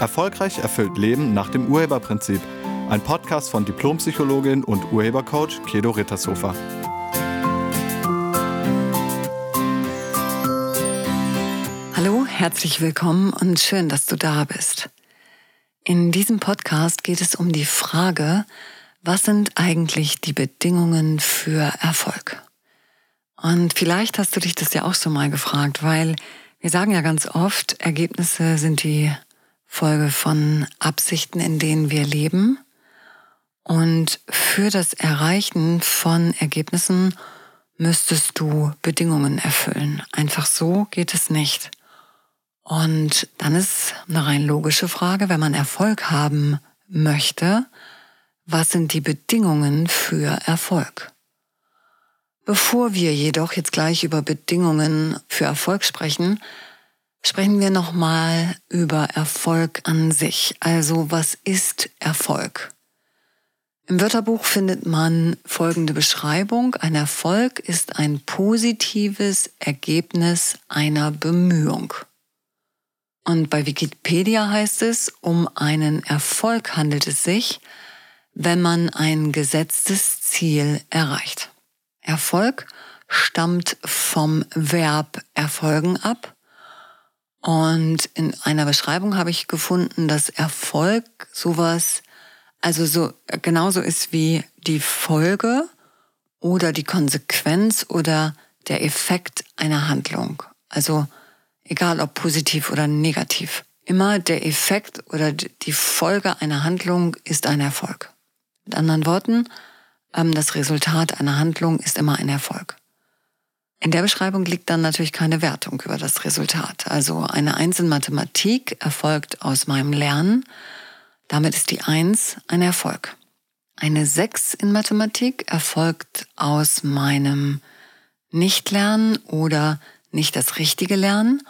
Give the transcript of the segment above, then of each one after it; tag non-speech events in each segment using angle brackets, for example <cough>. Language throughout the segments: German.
Erfolgreich erfüllt Leben nach dem Urheberprinzip. Ein Podcast von Diplompsychologin und Urhebercoach Kedo Rittershofer. Hallo, herzlich willkommen und schön, dass du da bist. In diesem Podcast geht es um die Frage, was sind eigentlich die Bedingungen für Erfolg? Und vielleicht hast du dich das ja auch schon mal gefragt, weil wir sagen ja ganz oft, Ergebnisse sind die Folge von Absichten, in denen wir leben. Und für das Erreichen von Ergebnissen müsstest du Bedingungen erfüllen. Einfach so geht es nicht. Und dann ist eine rein logische Frage, wenn man Erfolg haben möchte, was sind die Bedingungen für Erfolg? Bevor wir jedoch jetzt gleich über Bedingungen für Erfolg sprechen, Sprechen wir nochmal über Erfolg an sich. Also was ist Erfolg? Im Wörterbuch findet man folgende Beschreibung. Ein Erfolg ist ein positives Ergebnis einer Bemühung. Und bei Wikipedia heißt es, um einen Erfolg handelt es sich, wenn man ein gesetztes Ziel erreicht. Erfolg stammt vom Verb erfolgen ab und in einer Beschreibung habe ich gefunden, dass Erfolg sowas, also so genauso ist wie die Folge oder die Konsequenz oder der Effekt einer Handlung. Also egal ob positiv oder negativ. Immer der Effekt oder die Folge einer Handlung ist ein Erfolg. Mit anderen Worten, ähm, das Resultat einer Handlung ist immer ein Erfolg. In der Beschreibung liegt dann natürlich keine Wertung über das Resultat. Also eine Eins in Mathematik erfolgt aus meinem Lernen. Damit ist die Eins ein Erfolg. Eine Sechs in Mathematik erfolgt aus meinem Nichtlernen oder nicht das richtige Lernen.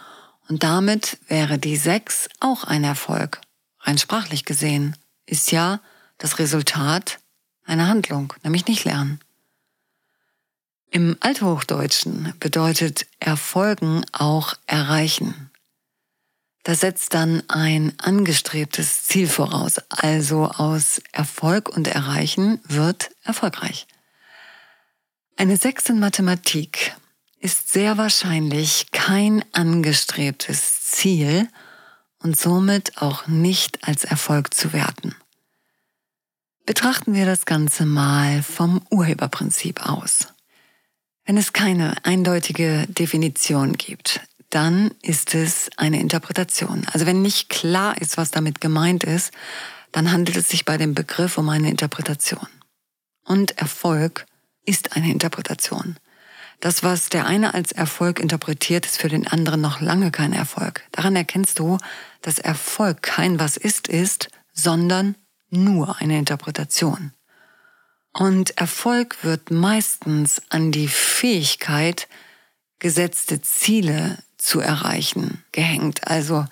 Und damit wäre die Sechs auch ein Erfolg. Rein sprachlich gesehen ist ja das Resultat einer Handlung, nämlich nicht lernen. Im Althochdeutschen bedeutet erfolgen auch erreichen. Das setzt dann ein angestrebtes Ziel voraus. Also aus Erfolg und Erreichen wird erfolgreich. Eine Sechs in Mathematik ist sehr wahrscheinlich kein angestrebtes Ziel und somit auch nicht als Erfolg zu werten. Betrachten wir das Ganze mal vom Urheberprinzip aus. Wenn es keine eindeutige Definition gibt, dann ist es eine Interpretation. Also wenn nicht klar ist, was damit gemeint ist, dann handelt es sich bei dem Begriff um eine Interpretation. Und Erfolg ist eine Interpretation. Das, was der eine als Erfolg interpretiert, ist für den anderen noch lange kein Erfolg. Daran erkennst du, dass Erfolg kein Was ist ist, sondern nur eine Interpretation. Und Erfolg wird meistens an die Fähigkeit, gesetzte Ziele zu erreichen, gehängt. Also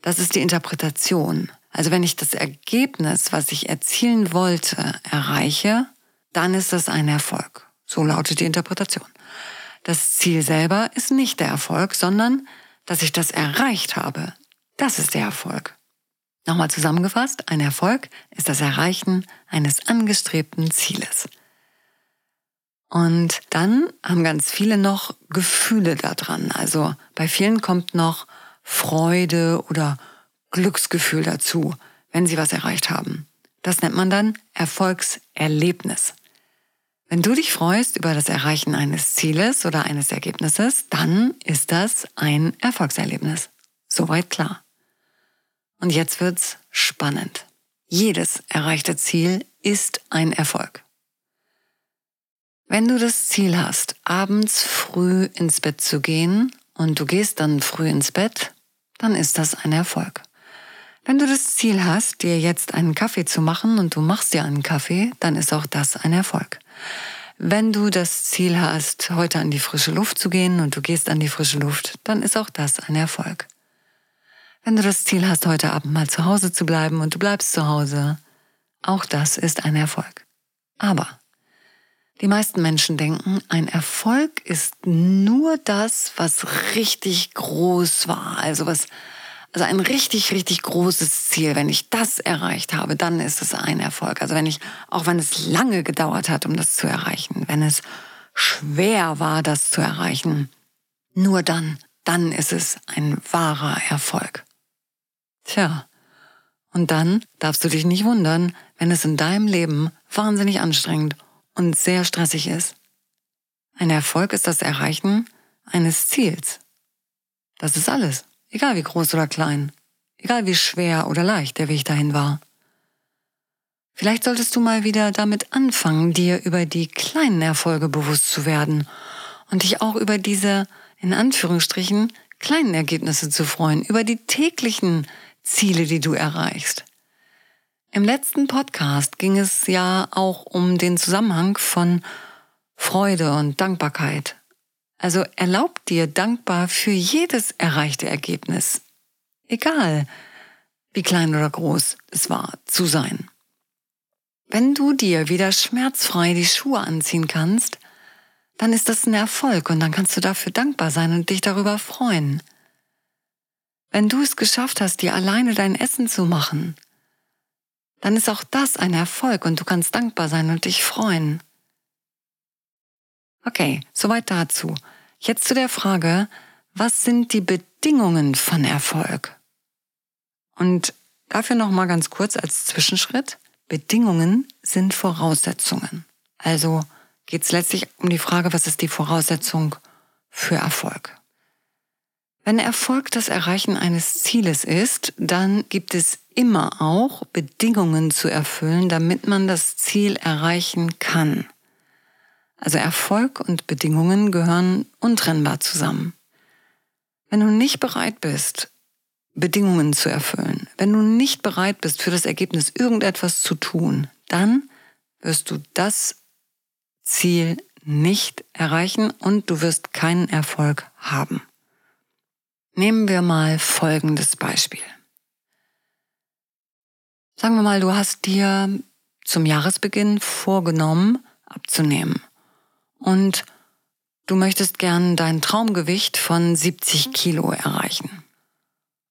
das ist die Interpretation. Also wenn ich das Ergebnis, was ich erzielen wollte, erreiche, dann ist das ein Erfolg. So lautet die Interpretation. Das Ziel selber ist nicht der Erfolg, sondern dass ich das erreicht habe. Das ist der Erfolg. Nochmal zusammengefasst, ein Erfolg ist das Erreichen eines angestrebten Zieles. Und dann haben ganz viele noch Gefühle daran. Also bei vielen kommt noch Freude oder Glücksgefühl dazu, wenn sie was erreicht haben. Das nennt man dann Erfolgserlebnis. Wenn du dich freust über das Erreichen eines Zieles oder eines Ergebnisses, dann ist das ein Erfolgserlebnis. Soweit klar. Und jetzt wird's spannend. Jedes erreichte Ziel ist ein Erfolg. Wenn du das Ziel hast, abends früh ins Bett zu gehen und du gehst dann früh ins Bett, dann ist das ein Erfolg. Wenn du das Ziel hast, dir jetzt einen Kaffee zu machen und du machst dir einen Kaffee, dann ist auch das ein Erfolg. Wenn du das Ziel hast, heute an die frische Luft zu gehen und du gehst an die frische Luft, dann ist auch das ein Erfolg. Wenn du das Ziel hast, heute Abend mal zu Hause zu bleiben und du bleibst zu Hause, auch das ist ein Erfolg. Aber die meisten Menschen denken, ein Erfolg ist nur das, was richtig groß war, also was, Also ein richtig, richtig großes Ziel. Wenn ich das erreicht habe, dann ist es ein Erfolg. Also wenn ich, auch wenn es lange gedauert hat, um das zu erreichen, wenn es schwer war, das zu erreichen, nur dann, dann ist es ein wahrer Erfolg. Tja, und dann darfst du dich nicht wundern, wenn es in deinem Leben wahnsinnig anstrengend und sehr stressig ist. Ein Erfolg ist das Erreichen eines Ziels. Das ist alles, egal wie groß oder klein, egal wie schwer oder leicht der Weg dahin war. Vielleicht solltest du mal wieder damit anfangen, dir über die kleinen Erfolge bewusst zu werden und dich auch über diese, in Anführungsstrichen, kleinen Ergebnisse zu freuen, über die täglichen Ziele, die du erreichst. Im letzten Podcast ging es ja auch um den Zusammenhang von Freude und Dankbarkeit. Also erlaub dir dankbar für jedes erreichte Ergebnis. Egal, wie klein oder groß es war, zu sein. Wenn du dir wieder schmerzfrei die Schuhe anziehen kannst, dann ist das ein Erfolg und dann kannst du dafür dankbar sein und dich darüber freuen. Wenn du es geschafft hast, dir alleine dein Essen zu machen, dann ist auch das ein Erfolg und du kannst dankbar sein und dich freuen. Okay, soweit dazu. Jetzt zu der Frage, was sind die Bedingungen von Erfolg? Und dafür noch mal ganz kurz als Zwischenschritt. Bedingungen sind Voraussetzungen. Also geht es letztlich um die Frage, was ist die Voraussetzung für Erfolg? Wenn Erfolg das Erreichen eines Zieles ist, dann gibt es immer auch Bedingungen zu erfüllen, damit man das Ziel erreichen kann. Also Erfolg und Bedingungen gehören untrennbar zusammen. Wenn du nicht bereit bist, Bedingungen zu erfüllen, wenn du nicht bereit bist, für das Ergebnis irgendetwas zu tun, dann wirst du das Ziel nicht erreichen und du wirst keinen Erfolg haben. Nehmen wir mal folgendes Beispiel. Sagen wir mal, du hast dir zum Jahresbeginn vorgenommen, abzunehmen und du möchtest gern dein Traumgewicht von 70 Kilo erreichen.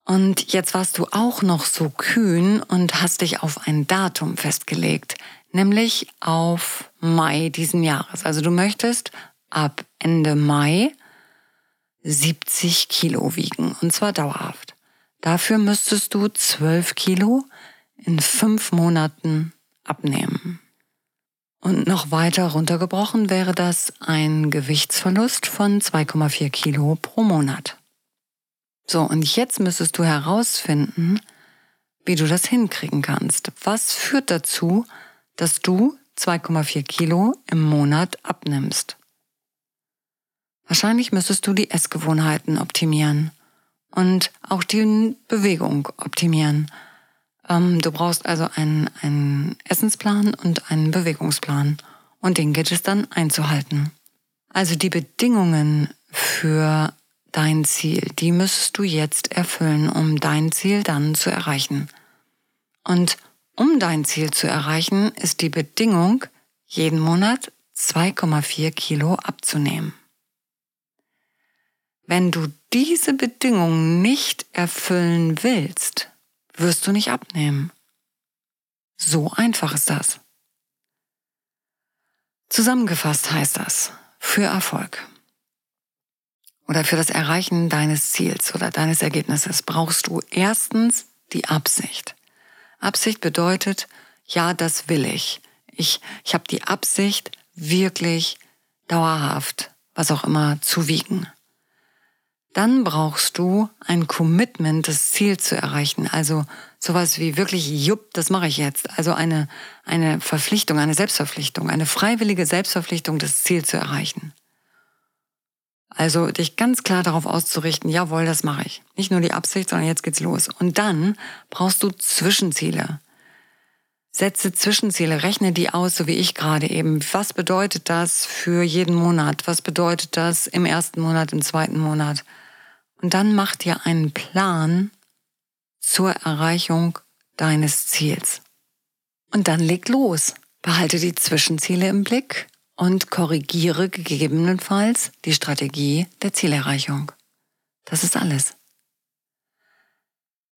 Und jetzt warst du auch noch so kühn und hast dich auf ein Datum festgelegt, nämlich auf Mai diesen Jahres. Also du möchtest ab Ende Mai 70 Kilo wiegen, und zwar dauerhaft. Dafür müsstest du 12 Kilo in fünf Monaten abnehmen. Und noch weiter runtergebrochen wäre das ein Gewichtsverlust von 2,4 Kilo pro Monat. So, und jetzt müsstest du herausfinden, wie du das hinkriegen kannst. Was führt dazu, dass du 2,4 Kilo im Monat abnimmst? Wahrscheinlich müsstest du die Essgewohnheiten optimieren und auch die Bewegung optimieren. Ähm, du brauchst also einen, einen Essensplan und einen Bewegungsplan und den geht es dann einzuhalten. Also die Bedingungen für dein Ziel, die müsstest du jetzt erfüllen, um dein Ziel dann zu erreichen. Und um dein Ziel zu erreichen, ist die Bedingung, jeden Monat 2,4 Kilo abzunehmen. Wenn du diese Bedingungen nicht erfüllen willst, wirst du nicht abnehmen. So einfach ist das. Zusammengefasst heißt das, für Erfolg oder für das Erreichen deines Ziels oder deines Ergebnisses brauchst du erstens die Absicht. Absicht bedeutet, ja, das will ich. Ich, ich habe die Absicht, wirklich dauerhaft, was auch immer, zu wiegen dann brauchst du ein Commitment, das Ziel zu erreichen. Also sowas wie wirklich, jupp, das mache ich jetzt. Also eine, eine Verpflichtung, eine Selbstverpflichtung, eine freiwillige Selbstverpflichtung, das Ziel zu erreichen. Also dich ganz klar darauf auszurichten, jawohl, das mache ich. Nicht nur die Absicht, sondern jetzt geht's los. Und dann brauchst du Zwischenziele. Setze Zwischenziele, rechne die aus, so wie ich gerade eben. Was bedeutet das für jeden Monat? Was bedeutet das im ersten Monat, im zweiten Monat? Und dann mach dir einen Plan zur Erreichung deines Ziels. Und dann leg los. Behalte die Zwischenziele im Blick und korrigiere gegebenenfalls die Strategie der Zielerreichung. Das ist alles.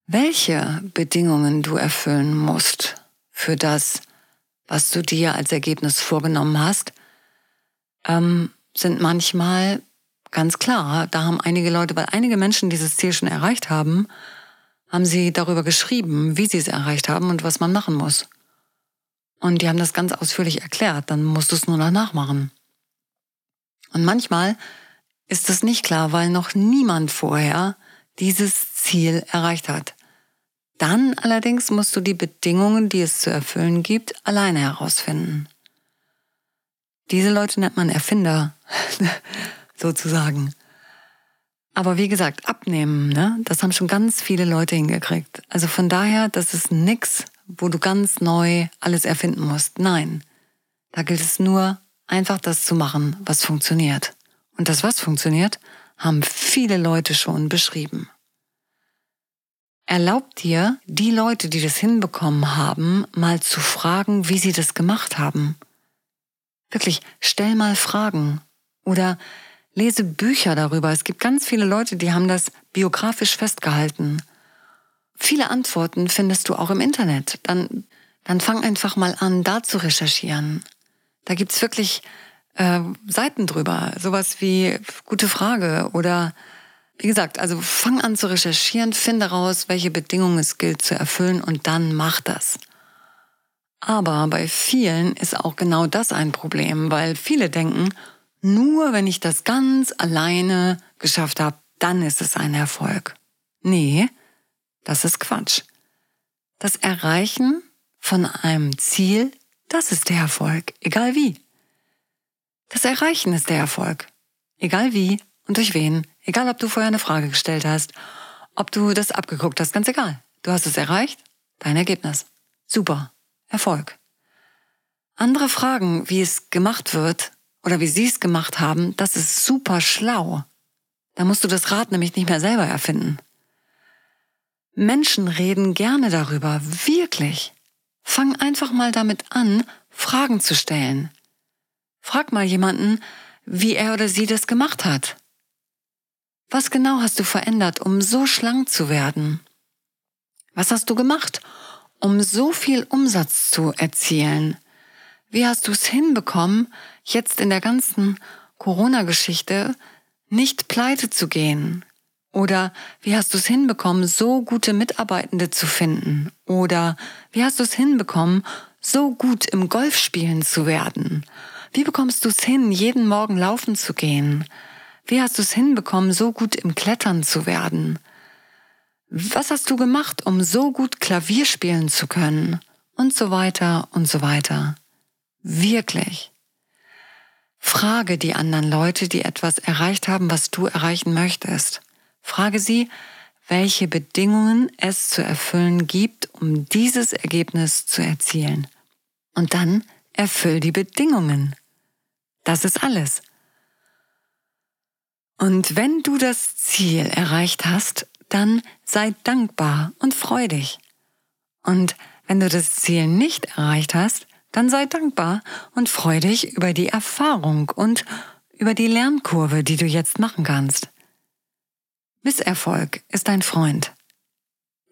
welche Bedingungen du erfüllen musst für das, was du dir als Ergebnis vorgenommen hast, ähm, sind manchmal ganz klar. Da haben einige Leute, weil einige Menschen dieses Ziel schon erreicht haben, haben sie darüber geschrieben, wie sie es erreicht haben und was man machen muss. Und die haben das ganz ausführlich erklärt, dann musst du es nur noch nachmachen. Und manchmal ist es nicht klar, weil noch niemand vorher dieses Ziel erreicht hat. Dann allerdings musst du die Bedingungen, die es zu erfüllen gibt, alleine herausfinden. Diese Leute nennt man Erfinder, <laughs> sozusagen. Aber wie gesagt, abnehmen, ne? das haben schon ganz viele Leute hingekriegt. Also von daher, das ist nix, wo du ganz neu alles erfinden musst. Nein, da gilt es nur, einfach das zu machen, was funktioniert. Und das, was funktioniert, haben viele Leute schon beschrieben. Erlaub dir, die Leute, die das hinbekommen haben, mal zu fragen, wie sie das gemacht haben. Wirklich, stell mal Fragen. Oder lese Bücher darüber. Es gibt ganz viele Leute, die haben das biografisch festgehalten. Viele Antworten findest du auch im Internet. Dann, dann fang einfach mal an, da zu recherchieren. Da gibt's wirklich äh, Seiten drüber. Sowas wie gute Frage oder wie gesagt, also fang an zu recherchieren, finde raus, welche Bedingungen es gilt zu erfüllen und dann mach das. Aber bei vielen ist auch genau das ein Problem, weil viele denken, nur wenn ich das ganz alleine geschafft habe, dann ist es ein Erfolg. Nee, das ist Quatsch. Das Erreichen von einem Ziel, das ist der Erfolg, egal wie. Das Erreichen ist der Erfolg, egal wie und durch wen, egal ob du vorher eine Frage gestellt hast, ob du das abgeguckt hast, ganz egal. Du hast es erreicht, dein Ergebnis. Super, Erfolg. Andere Fragen, wie es gemacht wird, oder wie sie es gemacht haben, das ist super schlau. Da musst du das Rad nämlich nicht mehr selber erfinden. Menschen reden gerne darüber, wirklich. Fang einfach mal damit an, Fragen zu stellen. Frag mal jemanden, wie er oder sie das gemacht hat. Was genau hast du verändert, um so schlank zu werden? Was hast du gemacht, um so viel Umsatz zu erzielen? Wie hast du es hinbekommen, jetzt in der ganzen Corona-Geschichte nicht pleite zu gehen? Oder wie hast du es hinbekommen, so gute Mitarbeitende zu finden? Oder wie hast du es hinbekommen, so gut im Golfspielen zu werden? Wie bekommst du es hin, jeden Morgen laufen zu gehen? Wie hast du es hinbekommen, so gut im Klettern zu werden? Was hast du gemacht, um so gut Klavier spielen zu können? Und so weiter und so weiter. Wirklich. Frage die anderen Leute, die etwas erreicht haben, was du erreichen möchtest. Frage sie, welche Bedingungen es zu erfüllen gibt, um dieses Ergebnis zu erzielen. Und dann erfüll die Bedingungen. Das ist alles. Und wenn du das Ziel erreicht hast, dann sei dankbar und freu dich. Und wenn du das Ziel nicht erreicht hast, dann sei dankbar und freu dich über die Erfahrung und über die Lernkurve, die du jetzt machen kannst. Misserfolg ist dein Freund,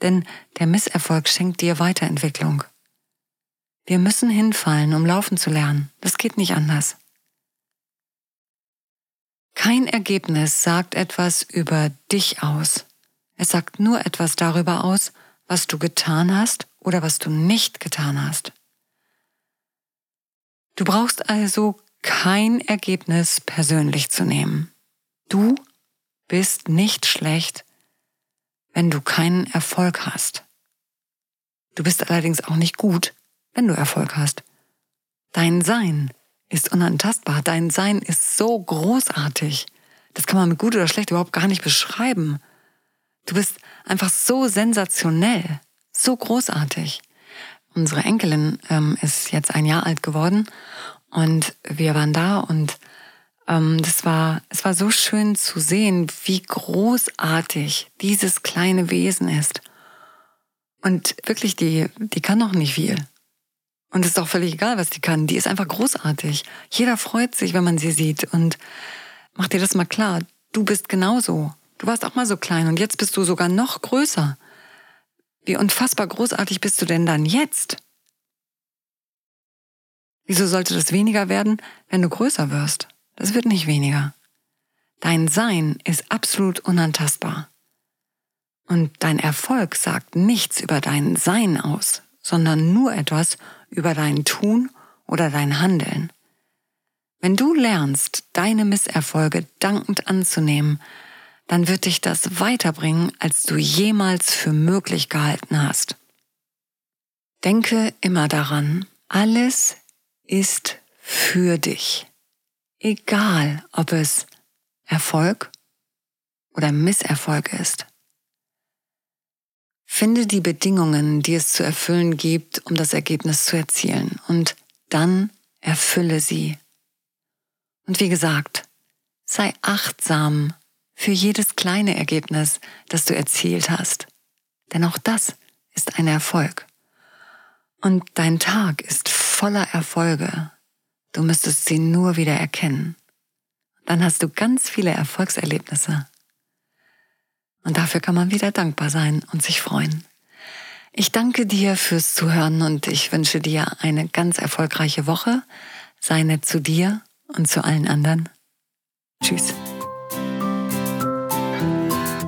denn der Misserfolg schenkt dir Weiterentwicklung. Wir müssen hinfallen, um laufen zu lernen. Das geht nicht anders. Kein Ergebnis sagt etwas über dich aus. Es sagt nur etwas darüber aus, was du getan hast oder was du nicht getan hast. Du brauchst also kein Ergebnis persönlich zu nehmen. Du bist nicht schlecht, wenn du keinen Erfolg hast. Du bist allerdings auch nicht gut, wenn du Erfolg hast. Dein Sein ist unantastbar. Dein Sein ist so großartig. Das kann man mit gut oder schlecht überhaupt gar nicht beschreiben. Du bist einfach so sensationell, so großartig. Unsere Enkelin ähm, ist jetzt ein Jahr alt geworden und wir waren da und ähm, das war, es war so schön zu sehen, wie großartig dieses kleine Wesen ist. Und wirklich, die, die kann noch nicht viel. Und es ist auch völlig egal, was die kann. Die ist einfach großartig. Jeder freut sich, wenn man sie sieht. Und mach dir das mal klar. Du bist genauso. Du warst auch mal so klein und jetzt bist du sogar noch größer. Wie unfassbar großartig bist du denn dann jetzt? Wieso sollte das weniger werden, wenn du größer wirst? Das wird nicht weniger. Dein Sein ist absolut unantastbar. Und dein Erfolg sagt nichts über dein Sein aus, sondern nur etwas über dein Tun oder dein Handeln. Wenn du lernst, deine Misserfolge dankend anzunehmen, dann wird dich das weiterbringen, als du jemals für möglich gehalten hast. Denke immer daran, alles ist für dich. Egal, ob es Erfolg oder Misserfolg ist. Finde die Bedingungen, die es zu erfüllen gibt, um das Ergebnis zu erzielen, und dann erfülle sie. Und wie gesagt, sei achtsam für jedes kleine Ergebnis, das du erzielt hast. Denn auch das ist ein Erfolg. Und dein Tag ist voller Erfolge. Du müsstest sie nur wieder erkennen. Dann hast du ganz viele Erfolgserlebnisse. Und dafür kann man wieder dankbar sein und sich freuen. Ich danke dir fürs Zuhören und ich wünsche dir eine ganz erfolgreiche Woche. Sei nett zu dir und zu allen anderen. Tschüss.